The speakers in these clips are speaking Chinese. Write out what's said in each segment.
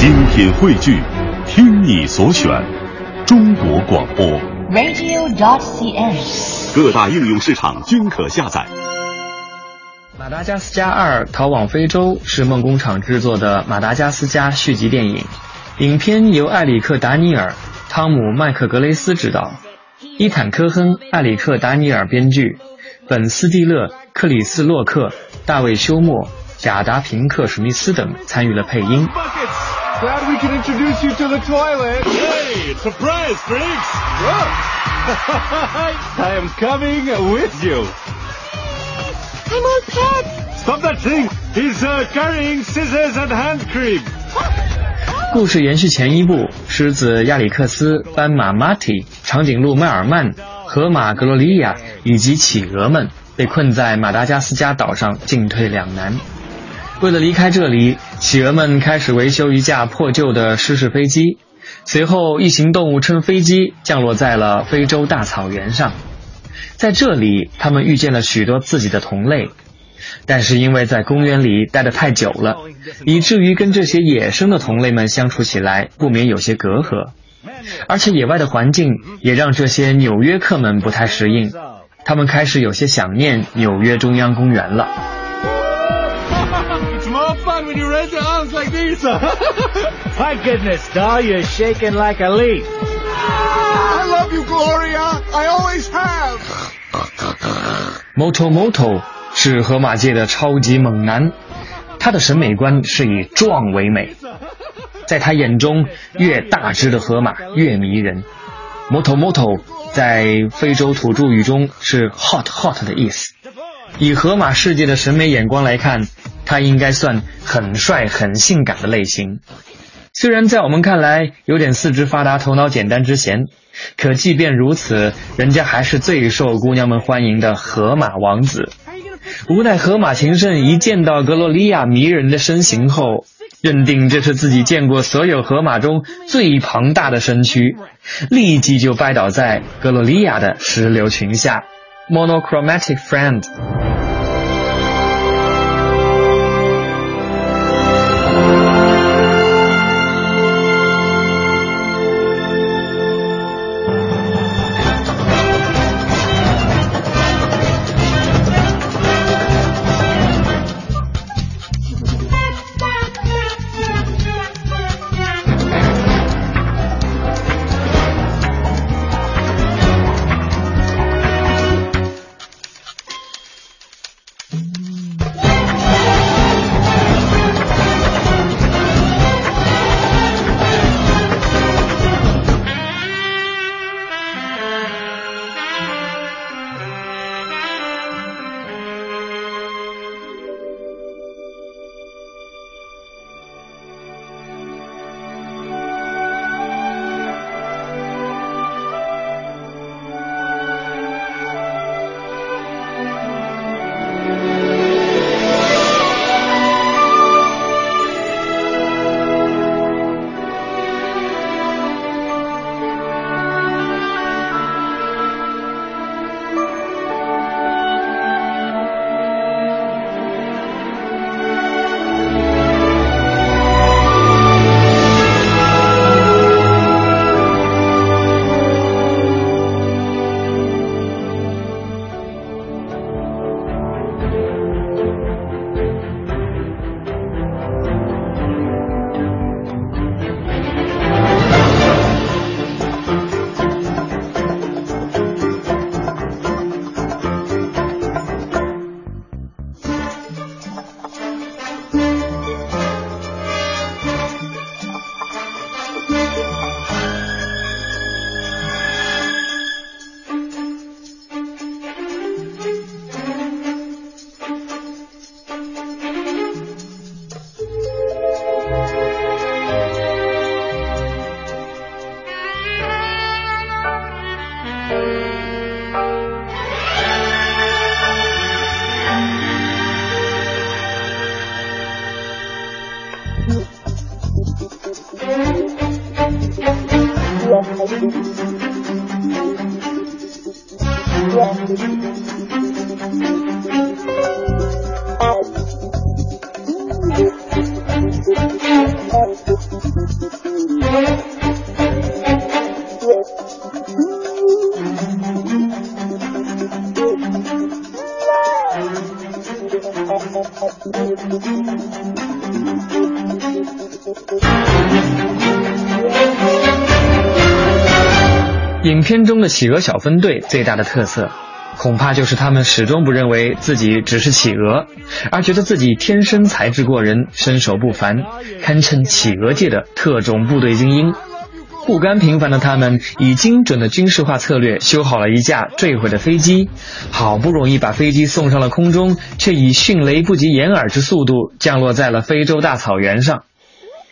精品汇聚，听你所选，中国广播。radio.cn。各大应用市场均可下载。马达加斯加二：逃往非洲是梦工厂制作的马达加斯加续集电影，影片由艾里克·达尼尔、汤姆·麦克格雷斯执导，伊坦·科亨、艾里克·达尼尔编剧，本·斯蒂勒、克里斯·洛克、大卫·休谟、贾达·平克·史密斯等参与了配音。Glad we can introduce you to the toilet. Hey, surprise, Briggs! I am coming with you. I'm all pet. Stop that thing! He's uh, carrying scissors and hand cream. 故事延续前一部，狮子亚里克斯、斑马马蒂、长颈鹿迈尔曼、河马格罗利亚以及企鹅们被困在马达加斯加岛上，进退两难。 为了离开这里，企鹅们开始维修一架破旧的失事飞机。随后，一行动物乘飞机降落在了非洲大草原上。在这里，他们遇见了许多自己的同类，但是因为在公园里待得太久了，以至于跟这些野生的同类们相处起来不免有些隔阂。而且野外的环境也让这些纽约客们不太适应，他们开始有些想念纽约中央公园了。Your arms like these. My goodness, doll, you're shaking like a leaf. I love you, Gloria. I always have. Moto Moto 是河马界的超级猛男，他的审美观是以壮为美，在他眼中，越大只的河马越迷人。Moto Moto 在非洲土著语中是 hot hot 的意思。以河马世界的审美眼光来看，他应该算很帅、很性感的类型。虽然在我们看来有点四肢发达、头脑简单之嫌，可即便如此，人家还是最受姑娘们欢迎的河马王子。无奈河马情圣一见到格罗利亚迷人的身形后，认定这是自己见过所有河马中最庞大的身躯，立即就拜倒在格罗利亚的石榴裙下。Monochromatic friend。片中的企鹅小分队最大的特色，恐怕就是他们始终不认为自己只是企鹅，而觉得自己天生才智过人，身手不凡，堪称企鹅界的特种部队精英。不甘平凡的他们，以精准的军事化策略修好了一架坠毁的飞机，好不容易把飞机送上了空中，却以迅雷不及掩耳之速度降落在了非洲大草原上。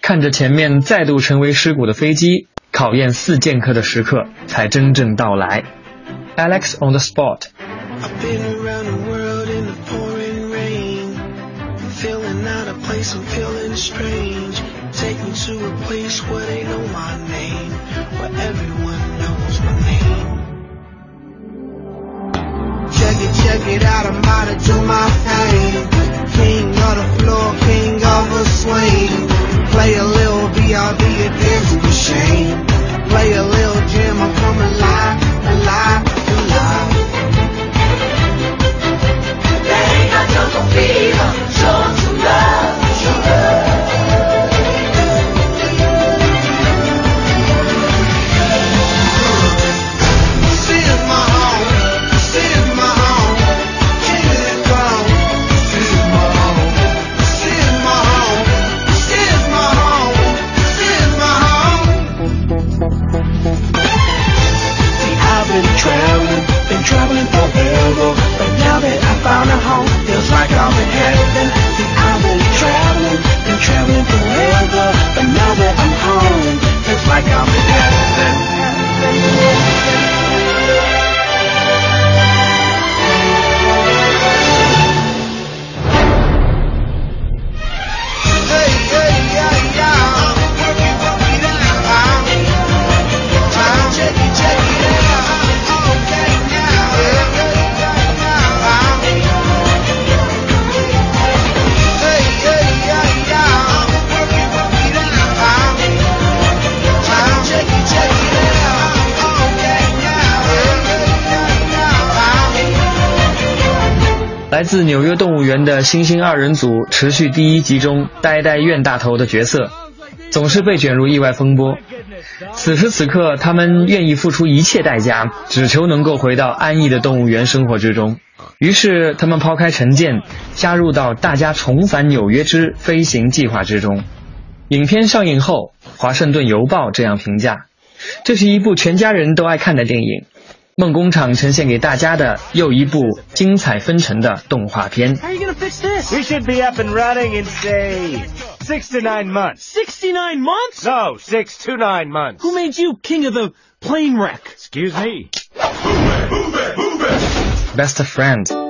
看着前面再度成为尸骨的飞机。考验四剑客的时刻才真正到来。Alex on the spot。I've been around the world in the pouring rain, feeling out of place, I'm feeling strange. Take me to a place where they know my name, where everyone knows my name. Check it, check it out, I'm about to do my thing. King of the floor, king of the swing. 来自纽约动物园的猩猩二人组持续第一集中呆呆怨大头的角色，总是被卷入意外风波。此时此刻，他们愿意付出一切代价，只求能够回到安逸的动物园生活之中。于是，他们抛开成见，加入到大家重返纽约之飞行计划之中。影片上映后，《华盛顿邮报》这样评价：这是一部全家人都爱看的电影。梦工厂呈现给大家的又一部精彩纷呈的动画片。How are you gonna fix this? We should be up and running in say six to nine months. Sixty nine months? No, six to nine months. Who made you king of the plane wreck? Excuse me. Best friend。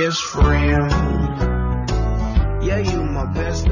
best friend. Yeah, you my best.